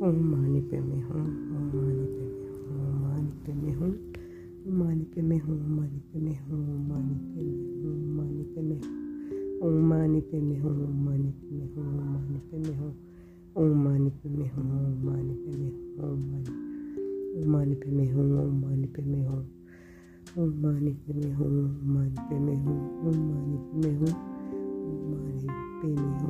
ओम मानी पे मैं हूँ ओम मानी पे मैं हूँ ओम मानी पे मैं हूँ मानी पे मैं हूँ मानी पे मैं हूँ मानी पे मैं हूँ मानी पे मैं हूँ ओम मानी पे मैं हूँ मानी पे मैं हूँ मानी पे मैं हूँ ओम मानी पे मैं हूँ ओम मानी पे मैं हूँ ओम मानी ओम मानी पे मैं हूँ ओम मानी पे मैं हूँ ओम मानी पे मैं हूँ ओम मानी पे मैं हूँ ओम मानी पे मैं हूँ ओम मानी पे मैं हूँ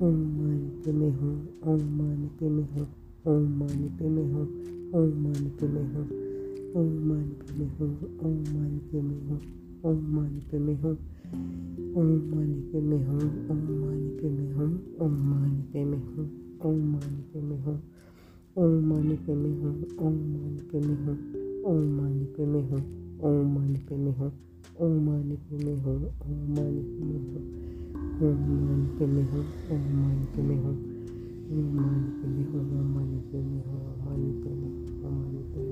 ओम मानी पे मैं हूँ ओम मानी पे मैं हूँ ओम मानी पे मैं हूँ ओम मानी पे मैं हूँ ओम मानी पे मैं हूँ ओम मानी पे मैं हूँ ओम मानी पे मैं हूँ ओम मानी पे मैं हूँ ओम मानी पे मैं हूँ ओम मानी पे मैं हूँ ओम मानी पे मैं हूँ ओम मानी पे मैं हूँ ओम मानी पे मैं हूँ ओम मानी पे मैं हूँ ओम मानी पे मैं हूँ ओम मानी पे मैं हूँ ओम मानी पे हूँ ओम मान पे मैं हूँ ओम मान पे मैं हूँ ओम मान पे मैं हूँ ओम मान पे मैं हूँ ओम मान पे मैं ओम मान पे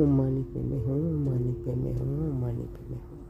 ओम मान पे मैं हूँ ओम मान पे मैं हूँ